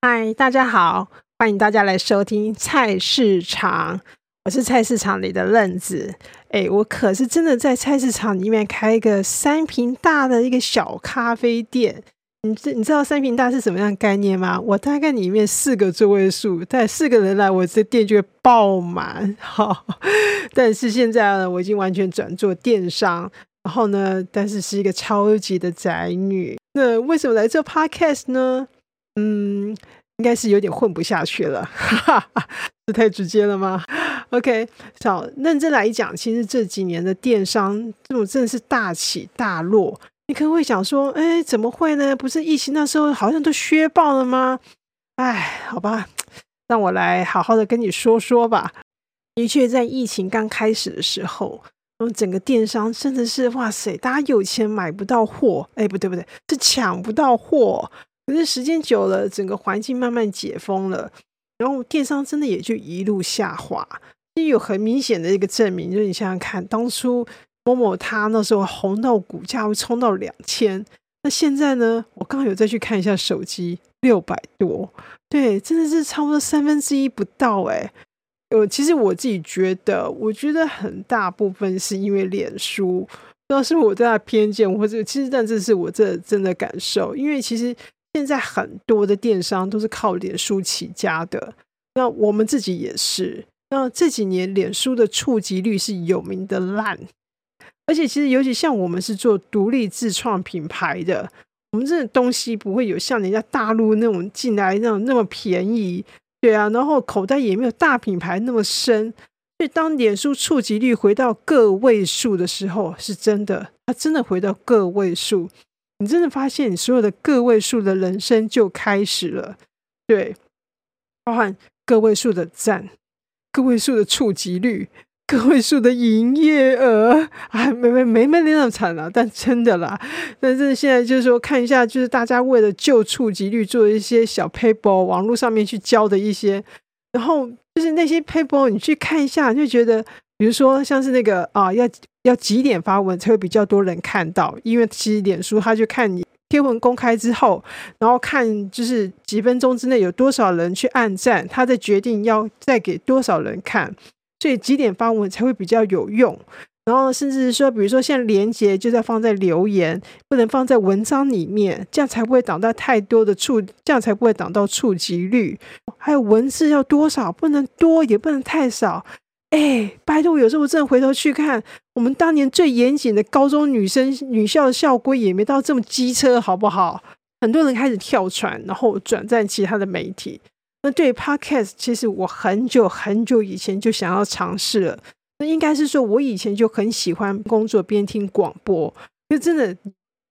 嗨，大家好，欢迎大家来收听菜市场。我是菜市场里的愣子。哎，我可是真的在菜市场里面开一个三平大的一个小咖啡店。你知你知道三平大是什么样的概念吗？我大概里面四个座位数，带四个人来，我这店就会爆满。哈，但是现在呢，我已经完全转做电商。然后呢，但是是一个超级的宅女。那为什么来做 podcast 呢？嗯，应该是有点混不下去了，这太直接了吗？OK，好，认真来讲，其实这几年的电商这种真的是大起大落。你可能会想说，哎，怎么会呢？不是疫情那时候好像都削爆了吗？哎，好吧，让我来好好的跟你说说吧。的确，在疫情刚开始的时候，嗯，整个电商真的是哇塞，大家有钱买不到货，哎，不对不对，是抢不到货。可是时间久了，整个环境慢慢解封了，然后电商真的也就一路下滑。有很明显的一个证明，就是你想想看，当初某某他那时候红到股价会冲到两千，那现在呢？我刚刚有再去看一下手机，六百多，对，真的是差不多三分之一不到哎。呃，其实我自己觉得，我觉得很大部分是因为脸书，不知道是我对他偏见，或者其实但这是我这真的感受，因为其实。现在很多的电商都是靠脸书起家的，那我们自己也是。那这几年脸书的触及率是有名的烂，而且其实尤其像我们是做独立自创品牌的，我们这东西不会有像人家大陆那种进来那种那么便宜，对啊，然后口袋也没有大品牌那么深。所以当脸书触及率回到个位数的时候，是真的，它真的回到个位数。你真的发现，你所有的个位数的人生就开始了，对，包含个位数的赞、个位数的触及率、个位数的营业额，啊，没没没没那么惨了，但真的啦。但是现在就是说，看一下，就是大家为了救触及率，做一些小 paper，网络上面去教的一些，然后就是那些 paper，你去看一下，就觉得。比如说，像是那个啊，要要几点发文才会比较多人看到？因为其实脸书他就看你贴文公开之后，然后看就是几分钟之内有多少人去按赞，他再决定要再给多少人看。所以几点发文才会比较有用？然后甚至是说，比如说像连接就在放在留言，不能放在文章里面，这样才不会挡到太多的触，这样才不会挡到触及率。还有文字要多少？不能多，也不能太少。哎，拜托，有时候我真的回头去看，我们当年最严谨的高中女生女校的校规也没到这么机车，好不好？很多人开始跳船，然后转战其他的媒体。那对于 Podcast，其实我很久很久以前就想要尝试了。那应该是说，我以前就很喜欢工作边听广播，就真的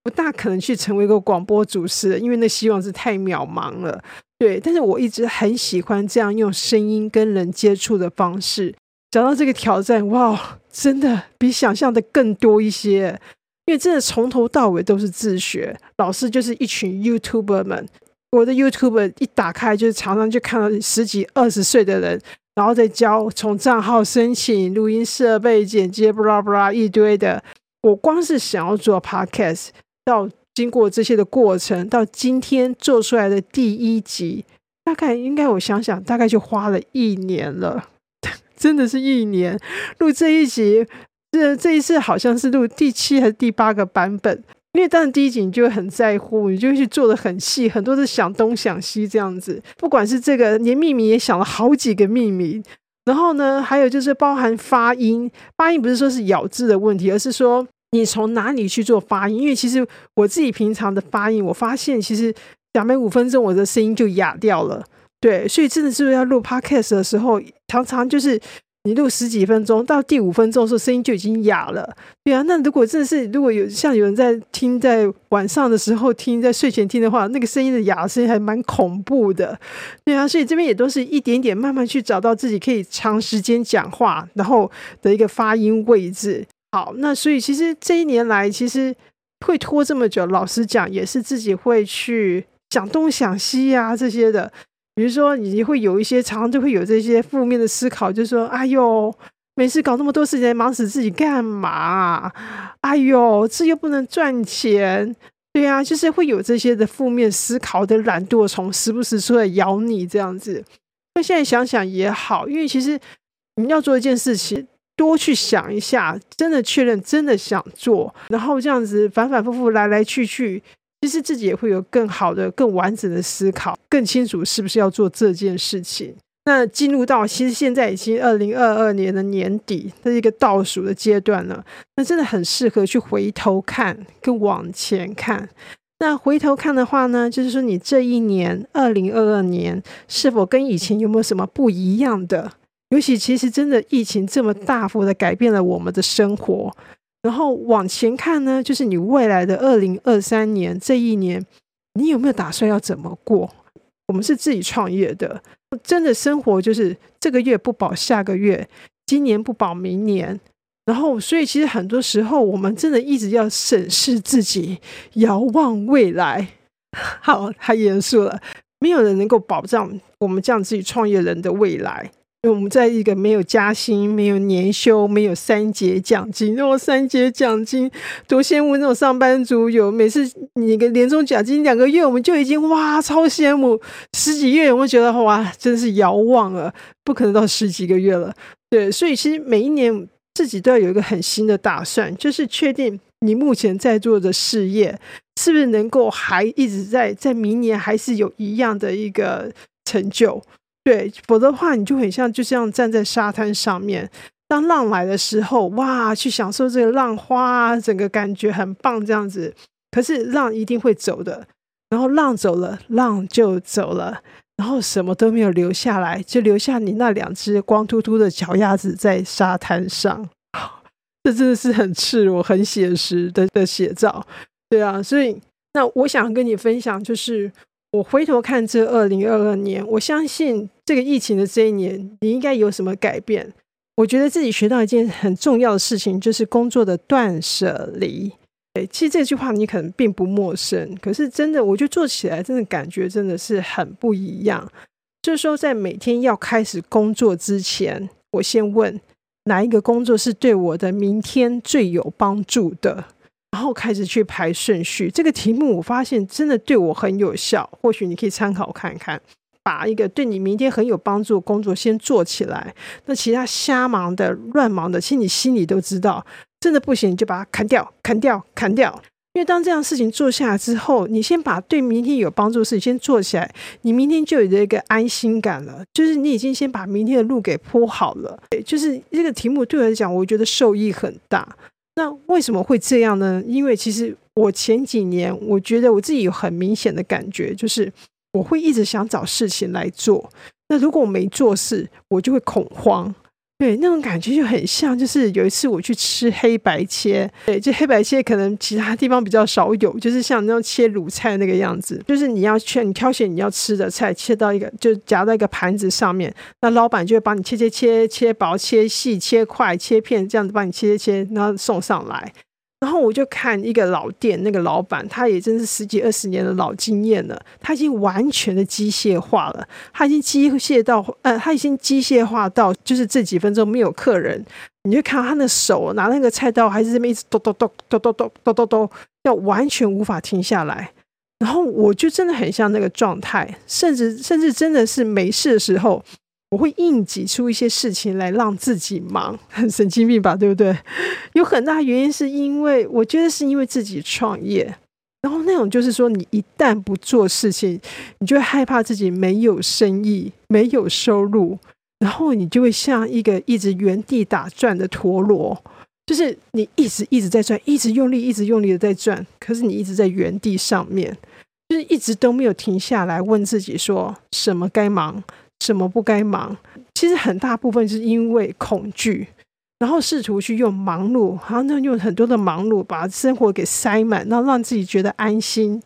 不大可能去成为一个广播主持人，因为那希望是太渺茫了。对，但是我一直很喜欢这样用声音跟人接触的方式。讲到这个挑战，哇，真的比想象的更多一些。因为真的从头到尾都是自学，老师就是一群 YouTuber 们。我的 YouTube 一打开，就是常常就看到十几、二十岁的人，然后再教从账号申请、录音设备、剪接，布拉布拉一堆的。我光是想要做 Podcast，到经过这些的过程，到今天做出来的第一集，大概应该我想想，大概就花了一年了。真的是一年录这一集，这这一次好像是录第七还是第八个版本。因为当然第一集你就会很在乎，你就去做的很细，很多是想东想西这样子。不管是这个连秘密也想了好几个秘密，然后呢，还有就是包含发音，发音不是说是咬字的问题，而是说你从哪里去做发音。因为其实我自己平常的发音，我发现其实讲没五分钟，我的声音就哑掉了。对，所以真的是要录 podcast 的时候，常常就是你录十几分钟，到第五分钟的时候，声音就已经哑了。对啊，那如果真的是如果有像有人在听，在晚上的时候听，在睡前听的话，那个声音的哑声还蛮恐怖的。对啊，所以这边也都是一点点慢慢去找到自己可以长时间讲话，然后的一个发音位置。好，那所以其实这一年来，其实会拖这么久，老实讲，也是自己会去想东想西呀这些的。比如说，你会有一些常常就会有这些负面的思考，就是说，哎呦，没事搞那么多事情，忙死自己干嘛？哎呦，这又不能赚钱，对啊，就是会有这些的负面思考的懒惰虫，时不时出来咬你这样子。那现在想想也好，因为其实你要做一件事情，多去想一下，真的确认真的想做，然后这样子反反复复来来去去，其实自己也会有更好的、更完整的思考，更清楚是不是要做这件事情。那进入到其实现在已经二零二二年的年底的一个倒数的阶段了，那真的很适合去回头看，跟往前看。那回头看的话呢，就是说你这一年二零二二年是否跟以前有没有什么不一样的？尤其其实真的疫情这么大幅的改变了我们的生活，然后往前看呢，就是你未来的二零二三年这一年，你有没有打算要怎么过？我们是自己创业的。真的生活就是这个月不保下个月，今年不保明年，然后所以其实很多时候我们真的一直要审视自己，遥望未来。好，太严肃了，没有人能够保障我们这样自己创业人的未来。我们在一个没有加薪、没有年休、没有三节奖金，那种三节奖金多羡慕那种上班族有每次你个年终奖金两个月，我们就已经哇超羡慕，十几月我们觉得哇真是遥望了，不可能到十几个月了。对，所以其实每一年自己都要有一个很新的打算，就是确定你目前在做的事业是不是能够还一直在在明年还是有一样的一个成就。对，否则的话，你就很像就这样站在沙滩上面，当浪来的时候，哇，去享受这个浪花，整个感觉很棒，这样子。可是浪一定会走的，然后浪走了，浪就走了，然后什么都没有留下来，就留下你那两只光秃秃的脚丫子在沙滩上。这真的是很赤裸、很写实的的写照。对啊，所以那我想跟你分享就是。我回头看这二零二二年，我相信这个疫情的这一年，你应该有什么改变？我觉得自己学到一件很重要的事情，就是工作的断舍离。对，其实这句话你可能并不陌生，可是真的，我觉得做起来真的感觉真的是很不一样。就是说，在每天要开始工作之前，我先问哪一个工作是对我的明天最有帮助的。然后开始去排顺序，这个题目我发现真的对我很有效，或许你可以参考看看。把一个对你明天很有帮助的工作先做起来，那其他瞎忙的、乱忙的，其实你心里都知道，真的不行你就把它砍掉、砍掉、砍掉。因为当这样事情做下来之后，你先把对明天有帮助的事情先做起来，你明天就有一个安心感了，就是你已经先把明天的路给铺好了。对，就是这个题目对我来讲，我觉得受益很大。那为什么会这样呢？因为其实我前几年，我觉得我自己有很明显的感觉，就是我会一直想找事情来做。那如果我没做事，我就会恐慌。对，那种感觉就很像，就是有一次我去吃黑白切，对，就黑白切可能其他地方比较少有，就是像那种切卤菜那个样子，就是你要去你挑选你要吃的菜，切到一个就夹在一个盘子上面，那老板就会帮你切切切切薄、切细、切块、切片，这样子帮你切切切，然后送上来。然后我就看一个老店，那个老板他也真是十几二十年的老经验了，他已经完全的机械化了，他已经机械到呃，他已经机械化到就是这几分钟没有客人，你就看他的手拿那个菜刀还是这么一直剁剁剁剁剁剁剁剁剁，要完全无法停下来。然后我就真的很像那个状态，甚至甚至真的是没事的时候。我会硬挤出一些事情来让自己忙，很 神经病吧？对不对？有很大原因是因为我觉得是因为自己创业，然后那种就是说，你一旦不做事情，你就会害怕自己没有生意、没有收入，然后你就会像一个一直原地打转的陀螺，就是你一直一直在转，一直用力、一直用力的在转，可是你一直在原地上面，就是一直都没有停下来问自己说什么该忙。什么不该忙？其实很大部分是因为恐惧，然后试图去用忙碌，好像用很多的忙碌把生活给塞满，然后让自己觉得安心，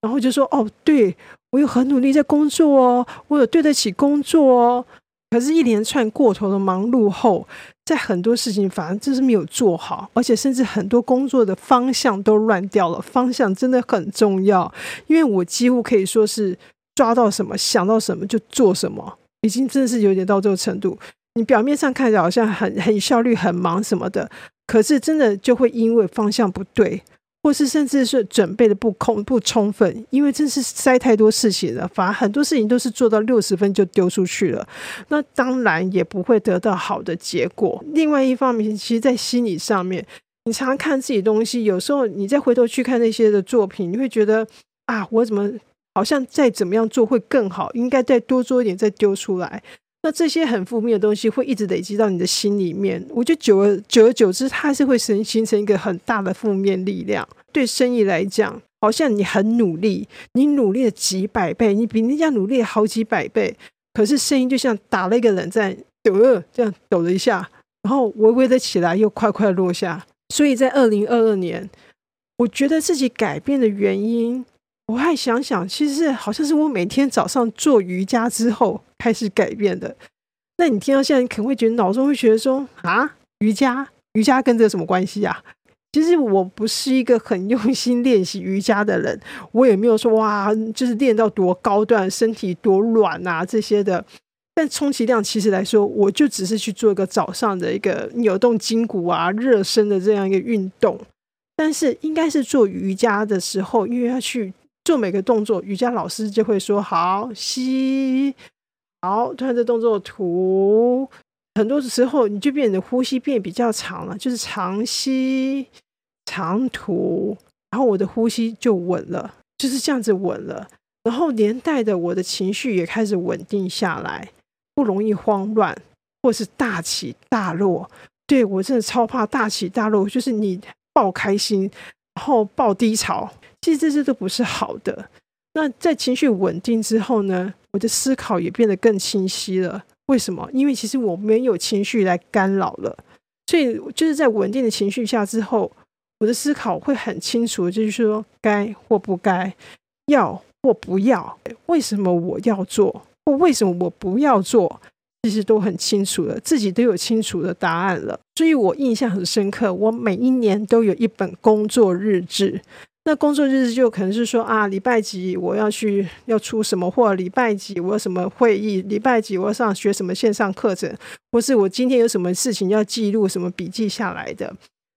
然后就说：“哦，对我有很努力在工作哦，我有对得起工作哦。”可是，一连串过头的忙碌后，在很多事情反而就是没有做好，而且甚至很多工作的方向都乱掉了。方向真的很重要，因为我几乎可以说是。抓到什么，想到什么就做什么，已经真的是有点到这个程度。你表面上看着好像很很效率、很忙什么的，可是真的就会因为方向不对，或是甚至是准备的不空不充分，因为真是塞太多事情了，反而很多事情都是做到六十分就丢出去了，那当然也不会得到好的结果。另外一方面，其实，在心理上面，你常常看自己东西，有时候你再回头去看那些的作品，你会觉得啊，我怎么好像再怎么样做会更好，应该再多做一点，再丢出来。那这些很负面的东西会一直累积到你的心里面，我觉得久而久而久之，它是会形形成一个很大的负面力量。对生意来讲，好像你很努力，你努力了几百倍，你比人家努力好几百倍，可是声音就像打了一个冷战，抖这样抖了一下，然后微微的起来，又快快落下。所以在二零二二年，我觉得自己改变的原因。我还想想，其实好像是我每天早上做瑜伽之后开始改变的。那你听到现在，你可能会觉得脑中会觉得说啊，瑜伽，瑜伽跟这有什么关系啊？其实我不是一个很用心练习瑜伽的人，我也没有说哇，就是练到多高段，身体多软啊这些的。但充其量其实来说，我就只是去做一个早上的一个扭动筋骨啊、热身的这样一个运动。但是应该是做瑜伽的时候，因为要去。做每个动作，瑜伽老师就会说：“好吸，好，突然这动作吐。很多时候，你就变得呼吸变比较长了，就是长吸长吐，然后我的呼吸就稳了，就是这样子稳了。然后连带的，我的情绪也开始稳定下来，不容易慌乱或是大起大落。对我真的超怕大起大落，就是你爆开心，然后爆低潮。”其实这些都不是好的。那在情绪稳定之后呢，我的思考也变得更清晰了。为什么？因为其实我没有情绪来干扰了，所以就是在稳定的情绪下之后，我的思考会很清楚，就是说该或不该，要或不要，为什么我要做，或为什么我不要做，其实都很清楚了，自己都有清楚的答案了。所以我印象很深刻，我每一年都有一本工作日志。那工作日志就可能是说啊，礼拜几我要去要出什么货，礼拜几我有什么会议，礼拜几我要上学什么线上课程，或是我今天有什么事情要记录什么笔记下来的。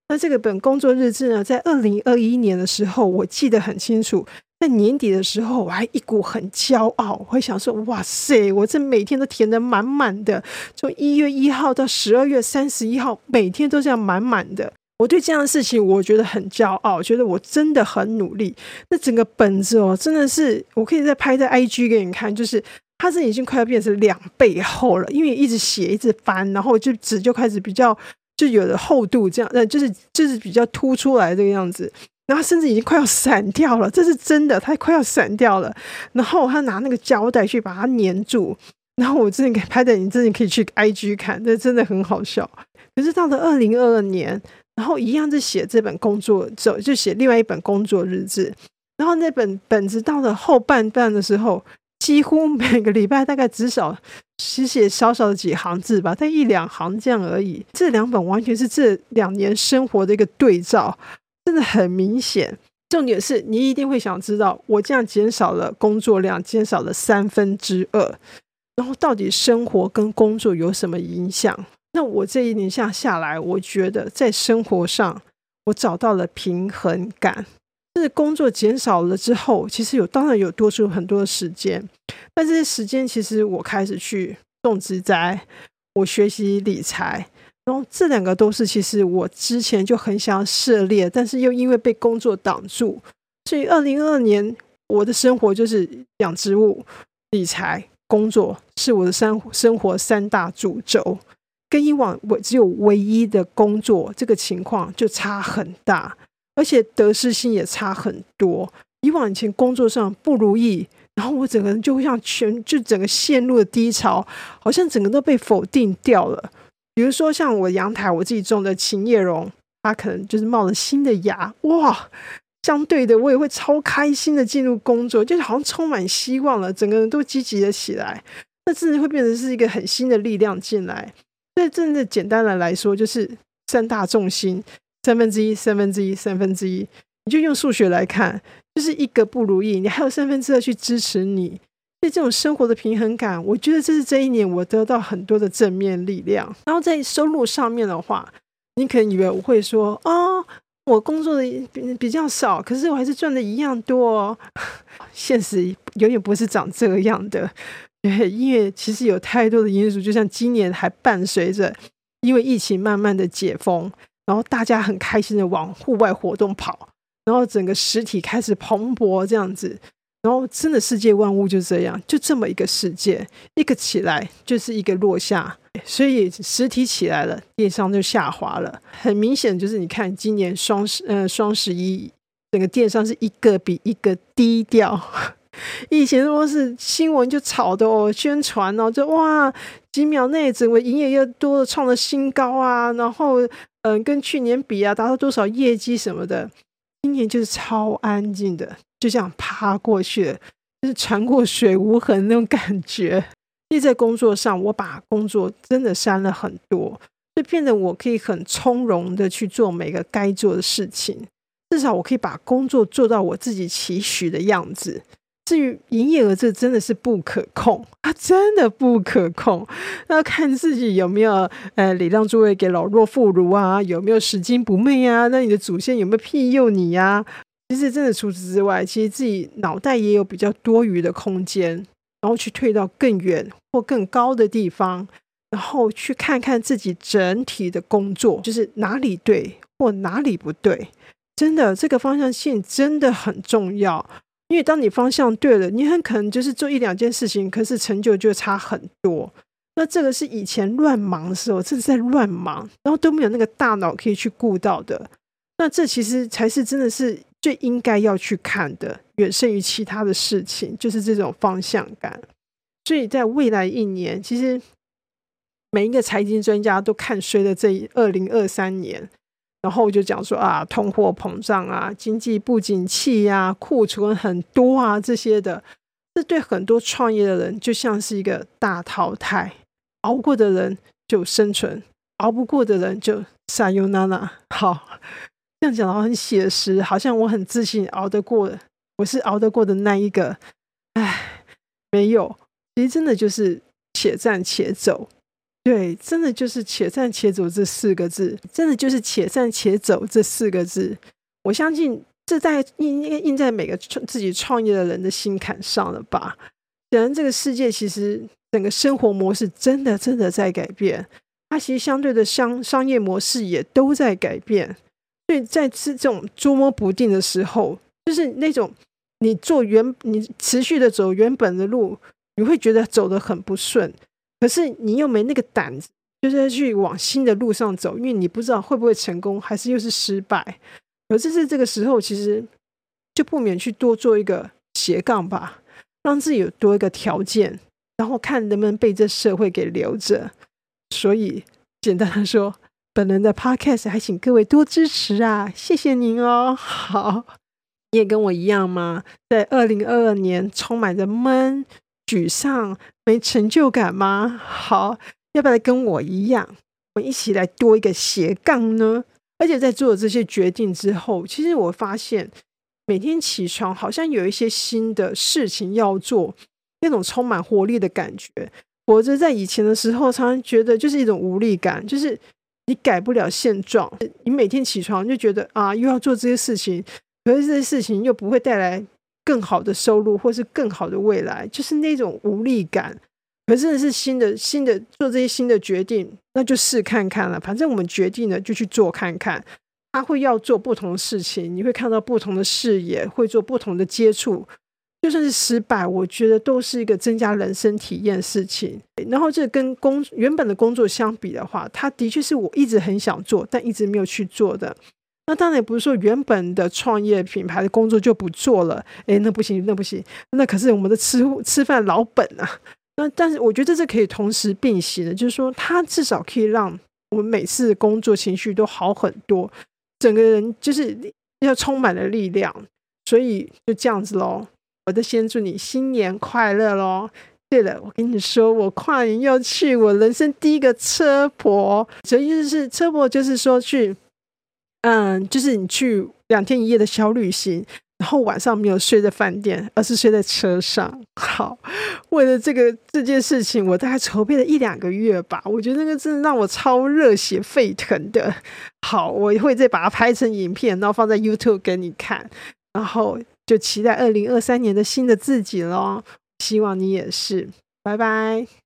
那这个本工作日志呢，在二零二一年的时候，我记得很清楚，在年底的时候，我还一股很骄傲，我会想说，哇塞，我这每天都填的满满的，从一月一号到十二月三十一号，每天都这样满满的。我对这样的事情，我觉得很骄傲，觉得我真的很努力。那整个本子哦，真的是我可以再拍在 IG 给你看，就是它是已经快要变成两倍厚了，因为一直写一直翻，然后就纸就开始比较就有的厚度，这样呃，就是就是比较凸出来这个样子，然后甚至已经快要散掉了，这是真的，它快要散掉了。然后他拿那个胶带去把它粘住，然后我真的给拍的，你真的可以去 IG 看，这真的很好笑。可是到了二零二二年。然后一样是写这本工作，就就写另外一本工作日志。然后那本本子到了后半段的时候，几乎每个礼拜大概至少写写少少的几行字吧，但一两行这样而已。这两本完全是这两年生活的一个对照，真的很明显。重点是你一定会想知道，我这样减少了工作量，减少了三分之二，然后到底生活跟工作有什么影响？那我这一年下下来，我觉得在生活上我找到了平衡感。就是工作减少了之后，其实有当然有多出很多的时间，但这些时间其实我开始去种植栽，我学习理财，然后这两个都是其实我之前就很想要涉猎，但是又因为被工作挡住，所以二零二二年我的生活就是养植物、理财、工作是我的生生活三大主轴。跟以往我只有唯一的工作这个情况就差很大，而且得失心也差很多。以往以前工作上不如意，然后我整个人就会像全就整个陷入了低潮，好像整个都被否定掉了。比如说像我阳台我自己种的琴叶榕，它可能就是冒了新的芽，哇！相对的我也会超开心的进入工作，就是好像充满希望了，整个人都积极了起来。那自然会变成是一个很新的力量进来。所以，真的简单的来说，就是三大重心，三分之一，三分之一，三分之一。你就用数学来看，就是一个不如意，你还有三分之二去支持你。所以，这种生活的平衡感，我觉得这是这一年我得到很多的正面力量。然后，在收入上面的话，你可能以为我会说，哦，我工作的比比较少，可是我还是赚的一样多。哦 现实永远不是长这样的，因为其实有太多的因素，就像今年还伴随着因为疫情慢慢的解封，然后大家很开心的往户外活动跑，然后整个实体开始蓬勃这样子。然后，真的世界万物就这样，就这么一个世界，一个起来就是一个落下，所以实体起来了，电商就下滑了。很明显，就是你看今年双十呃双十一，整个电商是一个比一个低调。以前都是新闻就炒的哦，宣传哦，就哇几秒内整个营业额多了创了新高啊，然后嗯跟去年比啊达到多少业绩什么的，今年就是超安静的。就这样爬过去了，就是船过水无痕那种感觉。因为在工作上，我把工作真的删了很多，就变得我可以很从容的去做每个该做的事情。至少我可以把工作做到我自己期许的样子。至于营业额，这真的是不可控，它真的不可控。那看自己有没有呃礼让诸位给老弱妇孺啊，有没有拾金不昧啊？那你的祖先有没有庇佑你呀？其实，真的除此之外，其实自己脑袋也有比较多余的空间，然后去退到更远或更高的地方，然后去看看自己整体的工作，就是哪里对或哪里不对。真的，这个方向性真的很重要，因为当你方向对了，你很可能就是做一两件事情，可是成就就差很多。那这个是以前乱忙的时候，正在乱忙，然后都没有那个大脑可以去顾到的。那这其实才是真的是。最应该要去看的，远胜于其他的事情，就是这种方向感。所以在未来一年，其实每一个财经专家都看衰了这二零二三年，然后就讲说啊，通货膨胀啊，经济不景气呀，库存很多啊，这些的，这对很多创业的人就像是一个大淘汰，熬过的人就生存，熬不过的人就撒尤娜娜。好。这样讲的话很写实，好像我很自信熬得过，我是熬得过的那一个。唉，没有，其实真的就是且战且走。对，真的就是且战且走这四个字，真的就是且战且走这四个字。我相信这在印应该印在每个自己创业的人的心坎上了吧。显然，这个世界其实整个生活模式真的真的在改变，它其实相对的商商业模式也都在改变。所以在这种捉摸不定的时候，就是那种你做原你持续的走原本的路，你会觉得走得很不顺，可是你又没那个胆子，就是去往新的路上走，因为你不知道会不会成功，还是又是失败。可是是这个时候，其实就不免去多做一个斜杠吧，让自己有多一个条件，然后看能不能被这社会给留着。所以简单的说。本人的 podcast 还请各位多支持啊，谢谢您哦。好，你也跟我一样吗？在二零二二年充满着闷、沮丧、没成就感吗？好，要不要跟我一样，我们一起来多一个斜杠呢？而且在做了这些决定之后，其实我发现每天起床好像有一些新的事情要做，那种充满活力的感觉。我着在以前的时候，常常觉得就是一种无力感，就是。你改不了现状，你每天起床就觉得啊，又要做这些事情，可是这些事情又不会带来更好的收入，或是更好的未来，就是那种无力感。可是是新的新的做这些新的决定，那就试看看了。反正我们决定了就去做看看，他会要做不同的事情，你会看到不同的视野，会做不同的接触。就算是失败，我觉得都是一个增加人生体验的事情。然后这跟工原本的工作相比的话，他的确是我一直很想做，但一直没有去做的。那当然也不是说原本的创业品牌的工作就不做了。诶，那不行，那不行，那可是我们的吃吃饭老本啊。那但是我觉得这是可以同时并行的，就是说它至少可以让我们每次工作情绪都好很多，整个人就是要充满了力量。所以就这样子喽。我就先祝你新年快乐喽！对了，我跟你说，我跨年要去我人生第一个车婆，所以就是车婆，就是说去，嗯，就是你去两天一夜的小旅行，然后晚上没有睡在饭店，而是睡在车上。好，为了这个这件事情，我大概筹备了一两个月吧。我觉得那个真的让我超热血沸腾的。好，我会再把它拍成影片，然后放在 YouTube 给你看。然后就期待二零二三年的新的自己喽。希望你也是。拜拜。